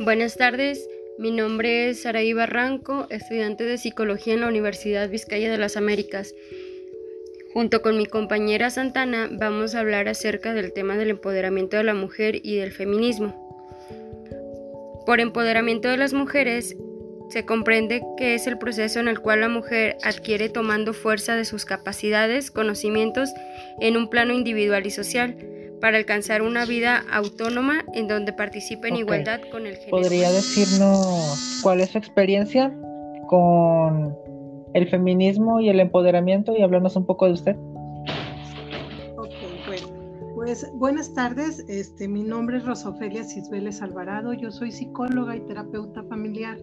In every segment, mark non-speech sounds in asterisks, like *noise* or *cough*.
Buenas tardes, mi nombre es Saraí Barranco, estudiante de Psicología en la Universidad Vizcaya de las Américas. Junto con mi compañera Santana vamos a hablar acerca del tema del empoderamiento de la mujer y del feminismo. Por empoderamiento de las mujeres se comprende que es el proceso en el cual la mujer adquiere tomando fuerza de sus capacidades, conocimientos en un plano individual y social para alcanzar una vida autónoma en donde participe en igualdad con el género. ¿Podría decirnos cuál es su experiencia con el feminismo y el empoderamiento y hablarnos un poco de usted? Ok, bueno, pues buenas tardes. Este, mi nombre es Rosofelia Cisbeles Alvarado. Yo soy psicóloga y terapeuta familiar.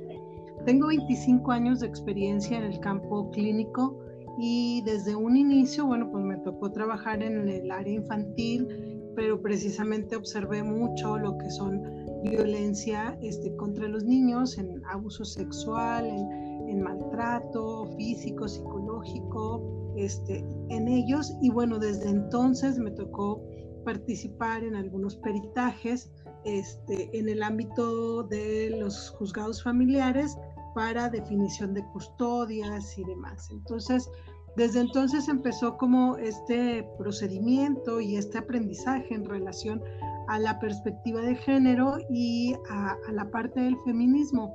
Tengo 25 años de experiencia en el campo clínico y desde un inicio, bueno, pues me tocó trabajar en el área infantil pero precisamente observé mucho lo que son violencia este, contra los niños, en abuso sexual, en, maltrato físico, psicológico, este, en ellos. Y bueno, desde entonces me tocó participar en algunos peritajes este, en el ámbito de los juzgados familiares para definición de custodias y demás. Entonces, desde entonces empezó como este procedimiento y este aprendizaje en relación a la perspectiva de género y a, la parte del feminismo.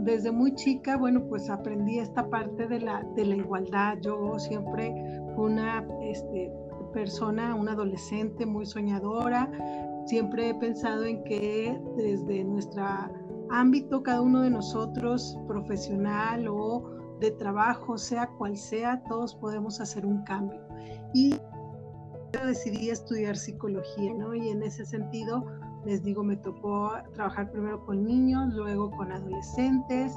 Desde muy chica, bueno, pues aprendí esta parte de la, de la igualdad. Yo siempre fui una este, persona, una adolescente muy soñadora. Siempre he pensado en que desde nuestro ámbito, cada uno de nosotros, profesional o de trabajo, sea cual sea, todos podemos hacer un cambio. Y decidí estudiar psicología, ¿no? Y en ese sentido, les digo, me tocó trabajar primero con niños, luego con adolescentes,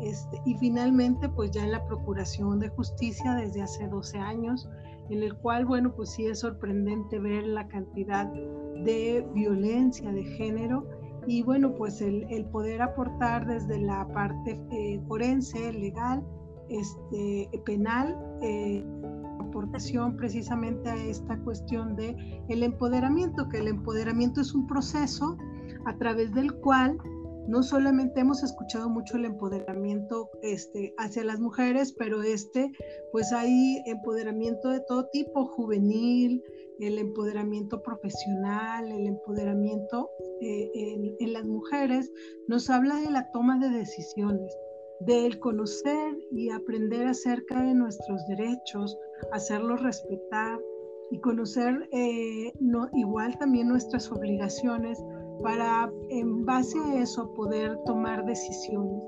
este, y finalmente, pues ya en la Procuración de Justicia desde hace 12 años, en el cual, bueno, pues sí es sorprendente ver la cantidad de violencia de género y bueno, pues el, poder aportar desde la parte eh, forense, legal, este, penal, eh, aportación precisamente a esta cuestión de empoderamiento, que el empoderamiento es un proceso a través del cual no solamente hemos escuchado mucho el empoderamiento este, hacia las mujeres, pero este, pues hay empoderamiento de todo tipo, juvenil, el empoderamiento profesional, el empoderamiento eh, en, las mujeres, nos habla de la toma de decisiones, del conocer y aprender acerca de nuestros derechos, hacerlos respetar y conocer eh, igual también nuestras obligaciones para en base a eso poder tomar decisiones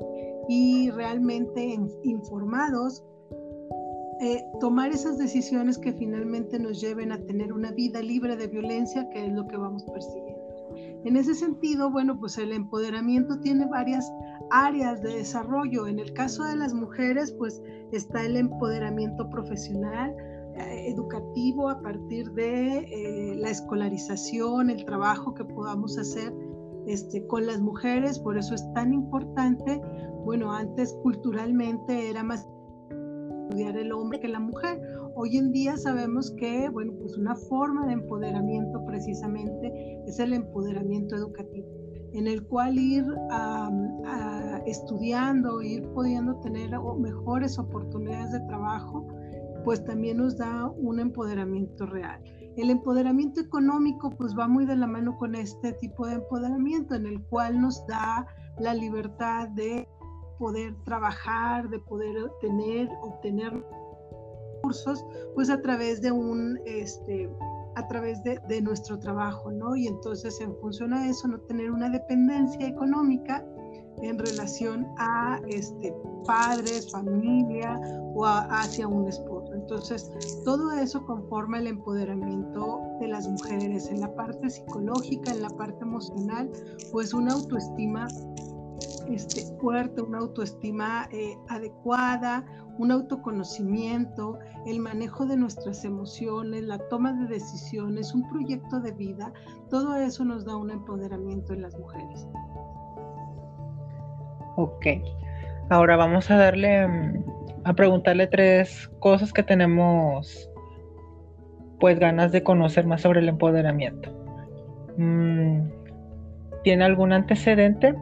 y realmente informados eh, tomar esas decisiones que finalmente nos lleven a tener una vida libre de violencia, que es lo que vamos persiguiendo. En ese sentido, bueno, pues el empoderamiento tiene varias áreas de desarrollo. En el caso de las mujeres, pues está el empoderamiento profesional, eh, educativo a partir de eh, la escolarización, el trabajo que podamos hacer este, con las mujeres, por eso es tan importante. Bueno, antes culturalmente era más estudiar el hombre que la mujer. Hoy en día sabemos que, bueno, pues una forma de empoderamiento precisamente es el empoderamiento educativo en el cual ir estudiando, ir pudiendo tener mejores oportunidades de trabajo, pues también nos da un empoderamiento real. El empoderamiento económico pues va muy de la mano con este tipo de empoderamiento en el cual nos da la libertad de poder trabajar, de poder tener, obtener pues a través de un, este, a través de, nuestro trabajo, ¿no? Y entonces en función a eso, no tener una dependencia económica en relación a este, padres, familia o hacia un esposo. Entonces, todo eso conforma el empoderamiento de las mujeres en la parte psicológica, en la parte emocional, pues una autoestima este, fuerte, una autoestima eh, adecuada, un autoconocimiento, el manejo de nuestras emociones, la toma de decisiones, un proyecto de vida, todo eso nos da un empoderamiento en las mujeres. Ok, ahora vamos a darle, mm, a preguntarle tres cosas que tenemos pues ganas de conocer más sobre el empoderamiento. Mm, ¿tiene algún antecedente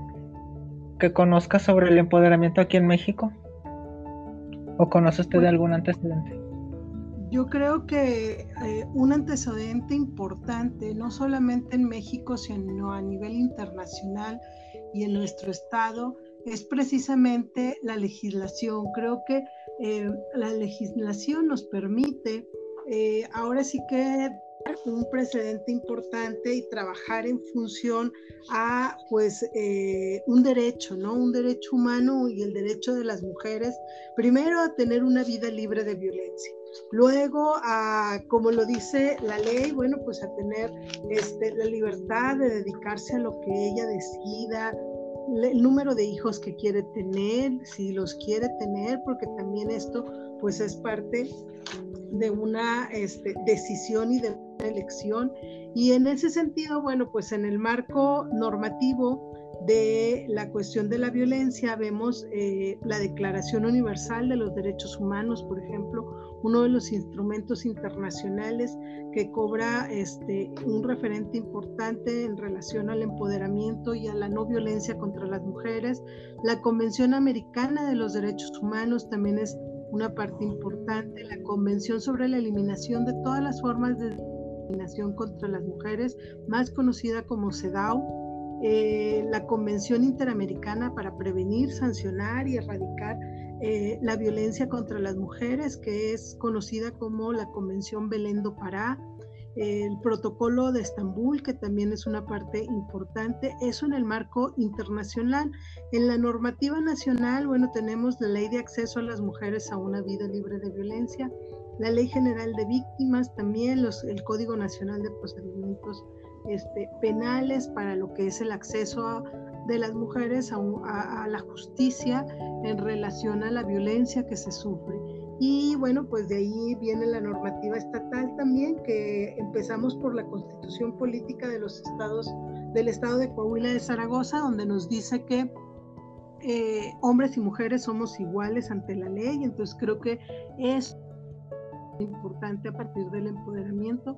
que conozca sobre el empoderamiento aquí en México? ¿O conoce usted de algún antecedente? Yo creo que eh, un antecedente importante, no solamente en México, sino a nivel internacional y en nuestro estado, es precisamente la legislación. Creo que eh, la legislación nos permite eh, ahora sí que un precedente importante y trabajar en función a pues eh, un derecho, ¿no? Un derecho humano y el derecho de las mujeres, primero a tener una vida libre de violencia, luego a, como lo dice la ley, bueno, pues a tener este, la libertad de dedicarse a lo que ella decida, el número de hijos que quiere tener, si los quiere tener, porque también esto pues es parte de una este, decisión y de una elección. Y en ese sentido, bueno, pues en el marco normativo de la cuestión de la violencia vemos eh, la Declaración Universal de los Derechos Humanos, por ejemplo, uno de los instrumentos internacionales que cobra este, un referente importante en relación al empoderamiento y a la no violencia contra las mujeres. La Convención Americana de los Derechos Humanos también es una parte importante, la Convención sobre la Eliminación de todas las formas de discriminación contra las mujeres, más conocida como CEDAW, eh, la Convención Interamericana para prevenir, sancionar y erradicar eh, la violencia contra las mujeres, que es conocida como la Convención Belén do Pará, el protocolo de Estambul, que también es una parte importante, eso en el marco internacional. En la normativa nacional, bueno, tenemos la ley de acceso a las mujeres a una vida libre de violencia, la ley general de víctimas, también los, el Código Nacional de Procedimientos este, Penales para lo que es el acceso de las mujeres a la justicia en relación a la violencia que se sufre. Y bueno, pues de ahí viene la normativa estatal también, que empezamos por la constitución política de los estados, del estado de Coahuila de Zaragoza, donde nos dice que eh, hombres y mujeres somos iguales ante la ley. Entonces creo que es importante a partir del empoderamiento.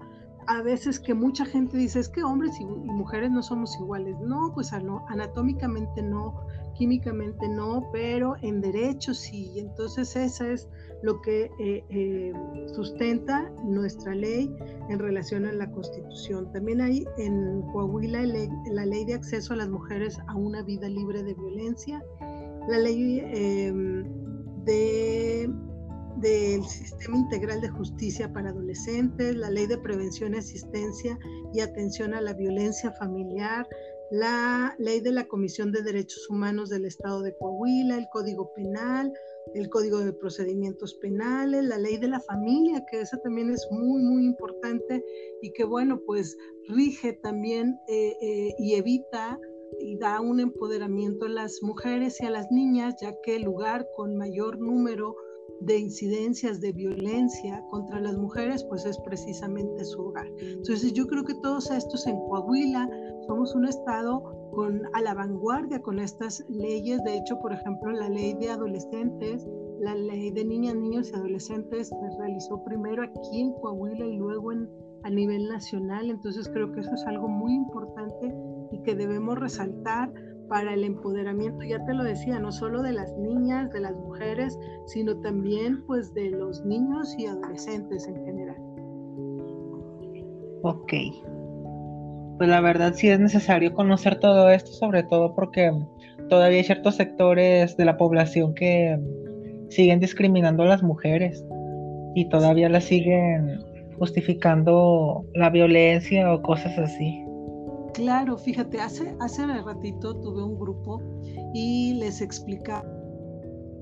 A veces que mucha gente dice es que hombres y, y mujeres no somos iguales. No, pues anatómicamente no, químicamente no, pero en derechos sí. Entonces esa es lo que eh, eh, sustenta nuestra ley en relación a la Constitución. También hay en Coahuila la ley de acceso a las mujeres a una vida libre de violencia, la ley em, de del Sistema Integral de Justicia para Adolescentes, la Ley de Prevención, Asistencia y Atención a la Violencia Familiar, la Ley de la Comisión de Derechos Humanos del Estado de Coahuila, el Código Penal, el Código de Procedimientos Penales, la ley de la familia, que esa también es muy, muy importante y que, bueno, pues rige también eh, eh, y evita y da un empoderamiento a las mujeres y a las niñas, ya que el lugar con mayor número de incidencias de violencia contra las mujeres, pues es precisamente su hogar. Entonces yo creo que todos estos en Coahuila somos un estado con, a la vanguardia con estas leyes. De hecho, por ejemplo, la ley de adolescentes, la ley de niñas, niños y adolescentes se realizó primero aquí en Coahuila y luego a nivel nacional. Entonces creo que eso es algo muy importante y que debemos resaltar para el empoderamiento, ya te lo decía, no solo de las niñas, de las mujeres, sino también pues de los niños y adolescentes en general. Ok, pues la verdad sí es necesario conocer todo esto, sobre todo porque todavía hay ciertos sectores de la población que siguen discriminando a las mujeres y todavía las siguen justificando la violencia o cosas así. Claro, fíjate, hace, hace ratito tuve un grupo y les explicaba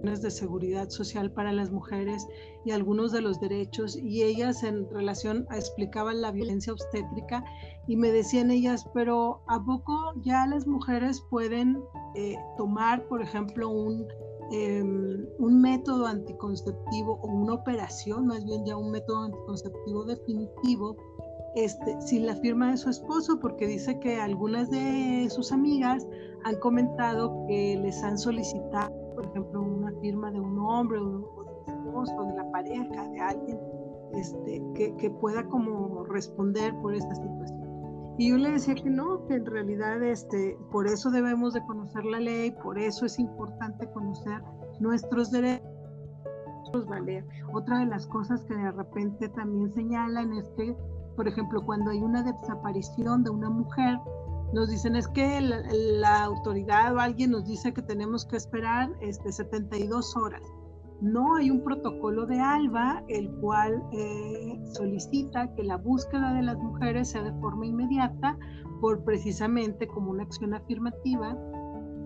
de seguridad social para las mujeres y algunos de los derechos y ellas en relación a explicaban la violencia obstétrica y me decían ellas, pero ¿a poco ya las mujeres pueden eh, tomar, por ejemplo, un, em, un método anticonceptivo o una operación, más bien ya un método anticonceptivo definitivo? Este, sin la firma de su esposo, porque dice que algunas de sus amigas han comentado que les han solicitado, por ejemplo, una firma de un hombre o, de esposo, de la pareja, de alguien este, que, que pueda como responder por esta situación. Y yo le decía que no, que en realidad este, por eso debemos de conocer la ley, por eso es importante conocer nuestros derechos. Valer. Otra de las cosas que de repente también señalan es que, por ejemplo, cuando hay una desaparición de una mujer, nos dicen es que la, autoridad o alguien nos dice que tenemos que esperar este, 72 horas. No hay un protocolo de ALBA el cual eh, solicita que la búsqueda de las mujeres sea de forma inmediata por precisamente como una acción afirmativa,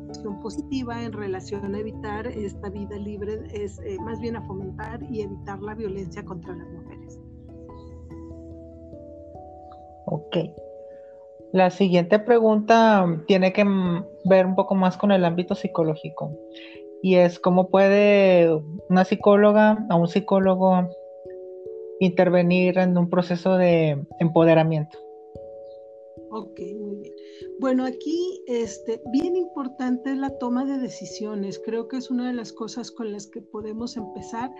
acción positiva en relación a evitar esta vida libre, es eh, más bien a fomentar y evitar la violencia contra las mujeres. Ok. La siguiente pregunta tiene que ver un poco más con el ámbito psicológico y es cómo puede una psicóloga o un psicólogo intervenir en un proceso de empoderamiento. Ok, muy bien. Bueno, aquí este, bien importante es la toma de decisiones. Creo que es una de las cosas con las que podemos empezar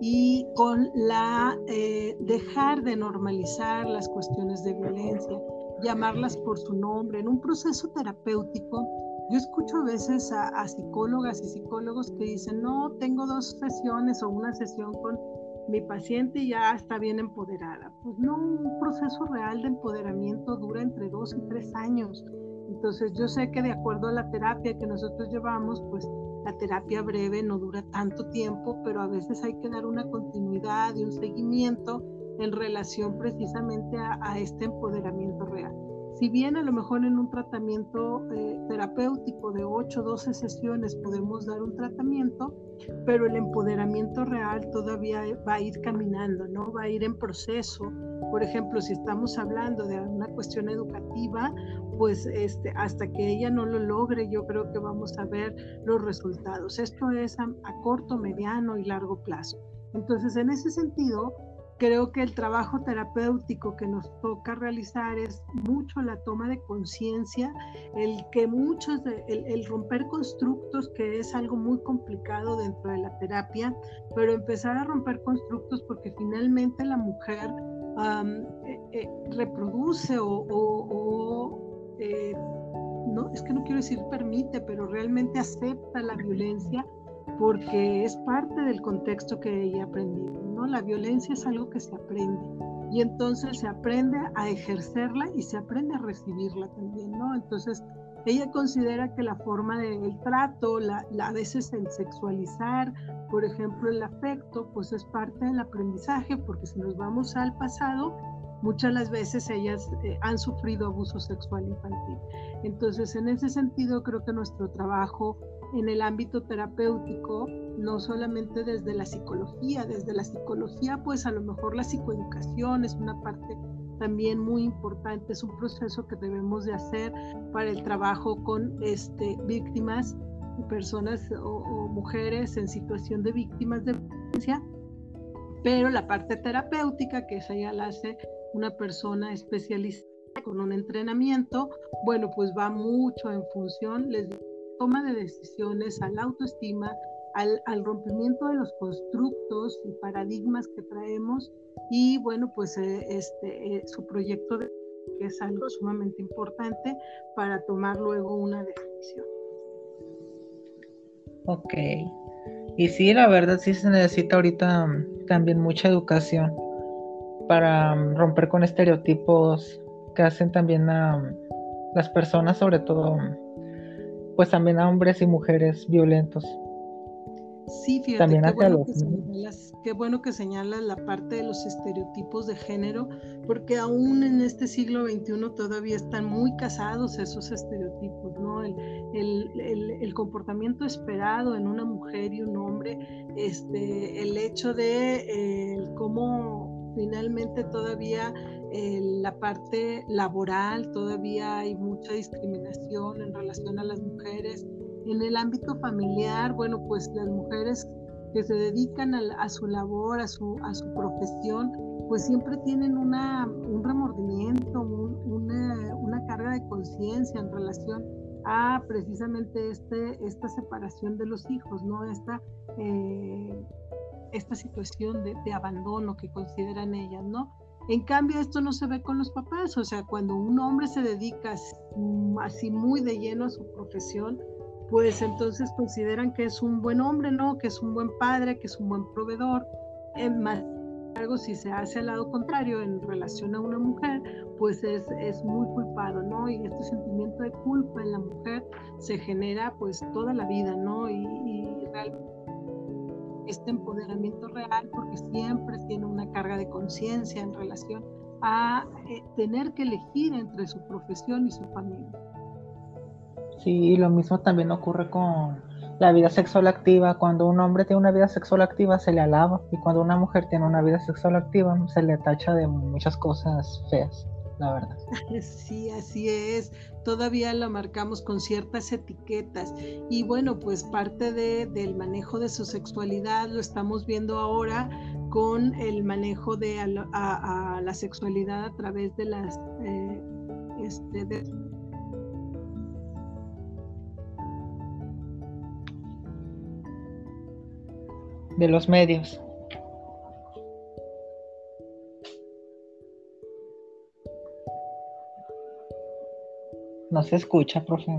y con la eh, dejar de normalizar las cuestiones de violencia, llamarlas por su nombre. En un proceso terapéutico, yo escucho a veces a, psicólogas y psicólogos que dicen, no, tengo dos sesiones o una sesión con mi paciente y ya está bien empoderada. Pues no, un proceso real de empoderamiento dura entre dos y tres años. Entonces yo sé que de acuerdo a la terapia que nosotros llevamos, pues la terapia breve no dura tanto tiempo, pero a veces hay que dar una continuidad y un seguimiento en relación precisamente a este empoderamiento real. Si bien a lo mejor en un tratamiento eh, terapéutico de 8 o 12 sesiones podemos dar un tratamiento, pero el empoderamiento real todavía va a ir caminando, ¿no? Va a ir en proceso. Por ejemplo, si estamos hablando de una cuestión educativa, pues este, hasta que ella no lo logre, yo creo que vamos a ver los resultados. Esto es a corto, mediano y largo plazo. Entonces, en ese sentido, creo que el trabajo terapéutico que nos toca realizar es mucho la toma de conciencia, el que muchos, el, romper constructos, que es algo muy complicado dentro de la terapia, pero empezar a romper constructos porque finalmente la mujer eh, eh, reproduce o, eh, no, es que no quiero decir permite, pero realmente acepta la violencia porque es parte del contexto que ella ha aprendido, La violencia es algo que se aprende y entonces se aprende a ejercerla y se aprende a recibirla también, ¿no? Entonces, ella considera que la forma del trato, la, a veces el sexualizar, por ejemplo, el afecto, pues es parte del aprendizaje, porque si nos vamos al pasado, muchas las veces ellas eh, han sufrido abuso sexual infantil. Entonces, en ese sentido, creo que nuestro trabajo en el ámbito terapéutico, no solamente desde la psicología, desde la psicología pues a lo mejor la psicoeducación es una parte también muy importante, es un proceso que debemos de hacer para el trabajo con este, víctimas, personas o, o mujeres en situación de víctimas de violencia, pero la parte terapéutica, que esa ya la hace una persona especializada con un entrenamiento, bueno, pues va mucho en función, les digo, toma de decisiones, a la autoestima, al, al, rompimiento de los constructos y paradigmas que traemos y bueno, pues eh, este, eh, su proyecto de, que es algo sumamente importante para tomar luego una decisión. Ok. Y sí, la verdad sí se necesita ahorita mm, también mucha educación para mm, romper con estereotipos que hacen también a mm, las personas, sobre todo pues también a hombres y mujeres violentos. Sí, fíjate, también qué, bueno que señalas, qué bueno que señalas la parte de los estereotipos de género, porque aún en este siglo XXI todavía están muy casados esos estereotipos, ¿no? El, el, el, comportamiento esperado en una mujer y un hombre, este, el hecho de cómo finalmente todavía la parte laboral todavía hay mucha discriminación en relación a las mujeres. En el ámbito familiar, bueno, pues las mujeres que se dedican a, su labor, a su, a su profesión, pues siempre tienen una, un remordimiento, una, una, carga de conciencia en relación a precisamente este, esta separación de los hijos, ¿no? Esta, eh, esta situación de, de abandono que consideran ellas, ¿no? En cambio, esto no se ve con los papás, o sea, cuando un hombre se dedica así muy de lleno a su profesión, pues entonces consideran que es un buen hombre, ¿no? Que es un buen padre, que es un buen proveedor. Más algo si se hace al lado contrario en relación a una mujer, pues es, es muy culpado, ¿no? Y este sentimiento de culpa en la mujer se genera pues toda la vida, ¿no? Y, y realmente este empoderamiento real porque siempre tiene una carga de conciencia en relación a eh, tener que elegir entre su profesión y su familia. Sí, lo mismo también ocurre con la vida sexual activa. Cuando un hombre tiene una vida sexual activa se le alaba y cuando una mujer tiene una vida sexual activa se le tacha de muchas cosas feas, la verdad. *laughs* Sí, así es. Todavía la marcamos con ciertas etiquetas y bueno, pues parte de, del manejo de su sexualidad lo estamos viendo ahora con el manejo de a, la sexualidad a través de las eh, este, de, de los medios. No se escucha, profe.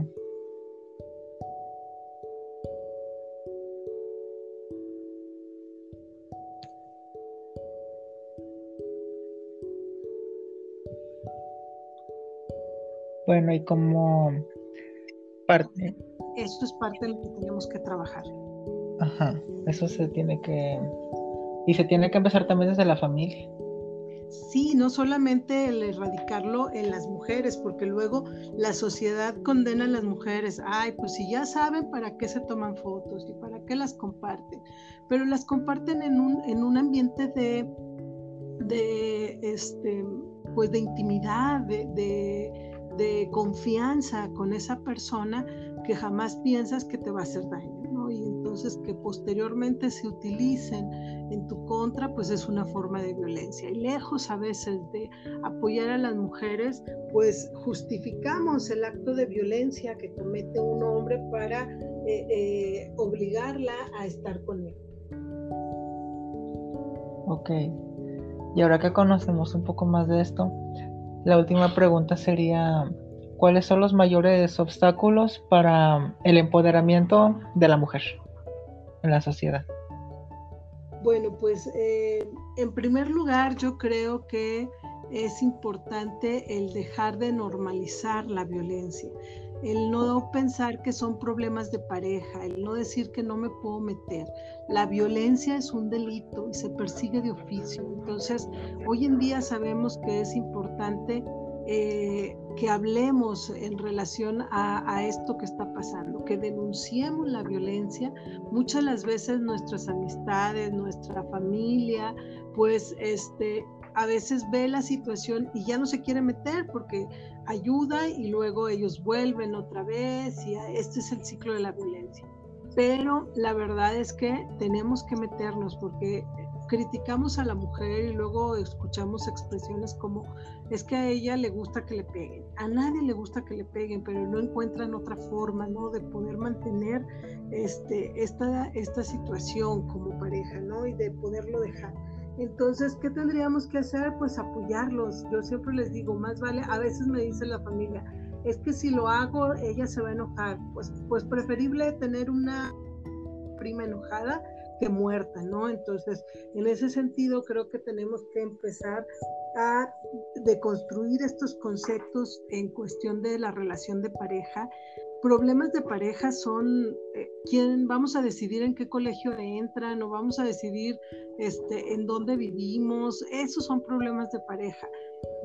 Bueno, y como parte. Esto es parte de lo que tenemos que trabajar. Ajá, eso se tiene que... Y se tiene que empezar también desde la familia. Sí, no solamente el erradicarlo en las mujeres, porque luego la sociedad condena a las mujeres. Ay, pues si ya saben para qué se toman fotos y para qué las comparten, pero las comparten en un, en un ambiente de, de, este, pues de intimidad, de, de, de confianza con esa persona que jamás piensas que te va a hacer daño entonces que posteriormente se utilicen en tu contra, pues es una forma de violencia. Y lejos a veces de apoyar a las mujeres, pues justificamos el acto de violencia que comete un hombre para eh, eh, obligarla a estar con él. Ok. Y ahora que conocemos un poco más de esto, la última pregunta sería, ¿cuáles son los mayores obstáculos para el empoderamiento de la mujer? en la sociedad? Bueno, pues eh, en primer lugar yo creo que es importante el dejar de normalizar la violencia, el no pensar que son problemas de pareja, el no decir que no me puedo meter. La violencia es un delito y se persigue de oficio. Entonces, hoy en día sabemos que es importante eh, que hablemos en relación a, esto que está pasando, que denunciemos la violencia. Muchas las veces nuestras amistades, nuestra familia, pues este, a veces ve la situación y ya no se quiere meter porque ayuda y luego ellos vuelven otra vez y este es el ciclo de la violencia. Pero la verdad es que tenemos que meternos porque criticamos a la mujer y luego escuchamos expresiones como es que a ella le gusta que le peguen. A nadie le gusta que le peguen, pero no encuentran otra forma, ¿no? De poder mantener este, esta, esta situación como pareja, ¿no? Y de poderlo dejar. Entonces, ¿qué tendríamos que hacer? Pues apoyarlos. Yo siempre les digo, más vale, a veces me dice la familia, es que si lo hago, ella se va a enojar. Pues, pues preferible tener una prima enojada muerta, ¿no? Entonces, en ese sentido, creo que tenemos que empezar a deconstruir estos conceptos en cuestión de la relación de pareja. Problemas de pareja son eh, quién vamos a decidir en qué colegio entran o vamos a decidir este, en dónde vivimos. Esos son problemas de pareja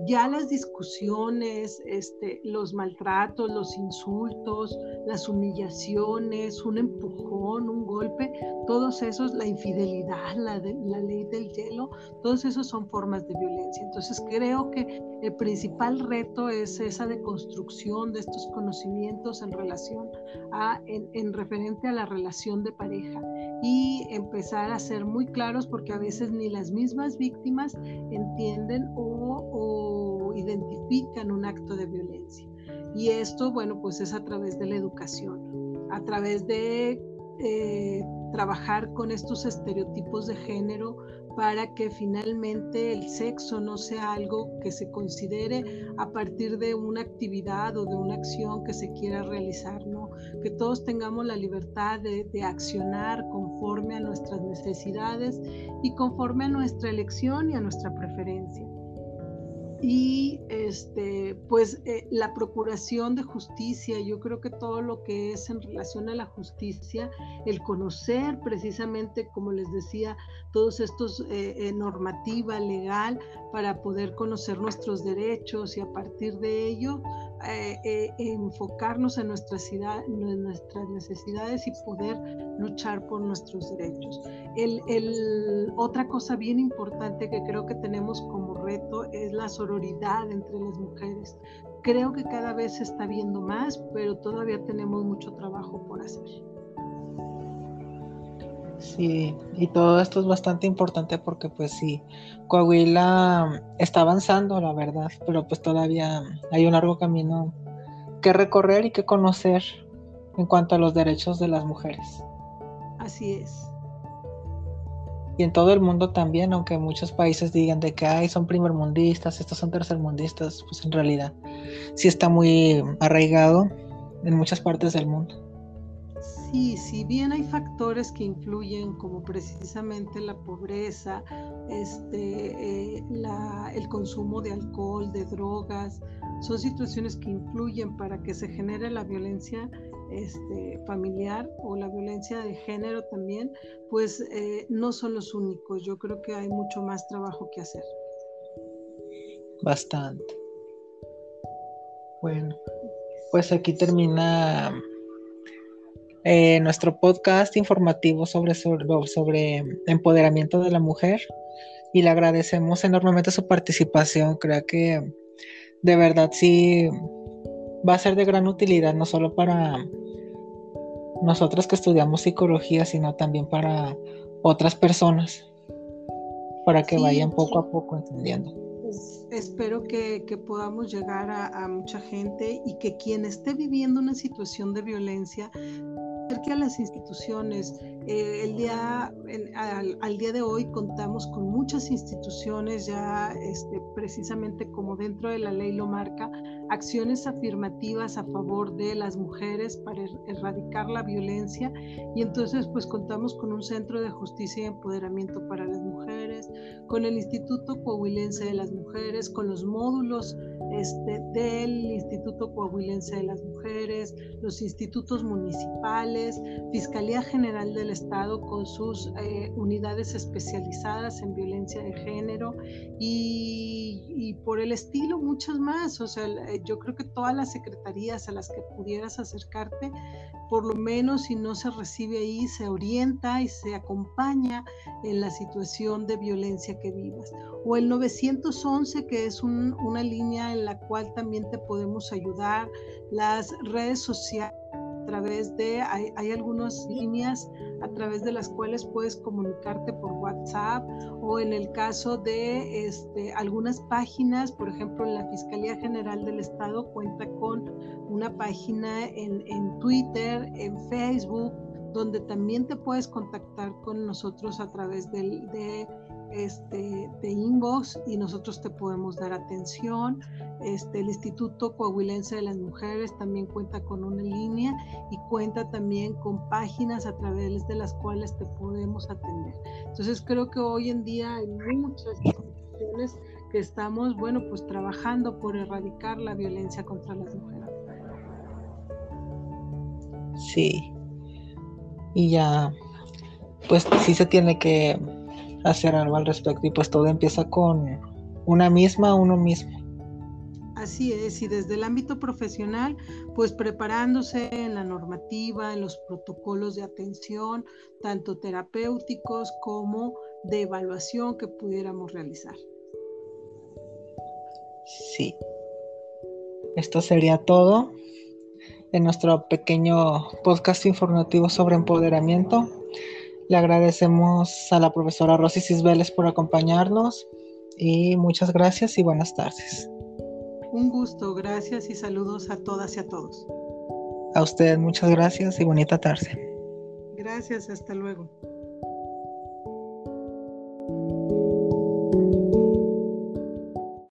ya las discusiones, este, los maltratos, los insultos, las humillaciones, un empujón, un golpe, todos esos, la infidelidad, la, la ley del hielo, todos esos son formas de violencia. Entonces creo que el principal reto es esa deconstrucción de estos conocimientos en relación a, en, en referente a la relación de pareja y empezar a ser muy claros porque a veces ni las mismas víctimas entienden o, identifican un acto de violencia. Y esto, bueno, pues es a través de la educación, a través de eh, trabajar con estos estereotipos de género para que finalmente el sexo no sea algo que se considere a partir de una actividad o de una acción que se quiera realizar, ¿no? Que todos tengamos la libertad de, de accionar conforme a nuestras necesidades y conforme a nuestra elección y a nuestra preferencia y este, pues eh, la procuración de justicia, yo creo que todo lo que es en relación a la justicia, el conocer precisamente, como les decía, todos estos eh, eh, normativa legal para poder conocer nuestros derechos y a partir de ello enfocarnos en nuestras, en nuestras necesidades y poder luchar por nuestros derechos. El, otra cosa bien importante que creo que tenemos como reto es la sororidad entre las mujeres. Creo que cada vez se está viendo más, pero todavía tenemos mucho trabajo por hacer. Sí, y todo esto es bastante importante porque pues sí, Coahuila está avanzando, la verdad, pero pues todavía hay un largo camino que recorrer y que conocer en cuanto a los derechos de las mujeres. Así es y en todo el mundo también, aunque muchos países digan de que Ay, son primermundistas, estos son tercermundistas, pues en realidad sí está muy arraigado en muchas partes del mundo. Sí, si bien hay factores que influyen como precisamente la pobreza, este, eh, el consumo de alcohol, de drogas, son situaciones que influyen para que se genere la violencia este, familiar o la violencia de género también, pues eh, no son los únicos. Yo creo que hay mucho más trabajo que hacer. Bastante. Bueno, pues aquí termina eh, nuestro podcast informativo sobre, sobre, sobre empoderamiento de la mujer y le agradecemos enormemente su participación. Creo que de verdad sí va a ser de gran utilidad, no solo para nosotros que estudiamos psicología, sino también para otras personas, para que vayan poco a poco entendiendo. Pues, espero que, podamos llegar a, mucha gente y que quien esté viviendo una situación de violencia acerque a las instituciones. Eh, el día, al, día de hoy contamos con muchas instituciones ya este, precisamente como dentro de la ley lo marca, acciones afirmativas a favor de las mujeres para er, erradicar la violencia y entonces pues contamos con un centro de justicia y empoderamiento para las mujeres, con el Instituto Coahuilense de las Mujeres, con los módulos este, del Instituto Coahuilense de las Mujeres, los institutos municipales, Fiscalía General del Estado con sus eh, unidades especializadas en violencia de género y, y, por el estilo muchas más. O sea, yo creo que todas las secretarías a las que pudieras acercarte, por lo menos si no se recibe ahí, se orienta y se acompaña en la situación de violencia que vivas. O el 911, que es una línea en la cual también te podemos ayudar, las redes sociales a través de, hay, hay, algunas líneas a través de las cuales puedes comunicarte por WhatsApp o en el caso de este, algunas páginas, por ejemplo, la Fiscalía General del Estado cuenta con una página en, en Twitter, en Facebook, donde también te puedes contactar con nosotros a través del, de este, de inbox y nosotros te podemos dar atención. Este, el Instituto Coahuilense de las Mujeres también cuenta con una línea y cuenta también con páginas a través de las cuales te podemos atender. Entonces creo que hoy en día hay muchas instituciones que estamos, bueno, pues trabajando por erradicar la violencia contra las mujeres. Sí. Y ya, pues sí se tiene que hacer algo al respecto y pues todo empieza con una misma, uno mismo. Así es, y desde el ámbito profesional, pues preparándose en la normativa, en los protocolos de atención, tanto terapéuticos como de evaluación que pudiéramos realizar. Sí. Esto sería todo en nuestro pequeño podcast informativo sobre empoderamiento. Le agradecemos a la profesora Rosy Cisbeles por acompañarnos y muchas gracias y buenas tardes. Un gusto, gracias y saludos a todas y a todos. A usted muchas gracias y bonita tarde. Gracias, hasta luego.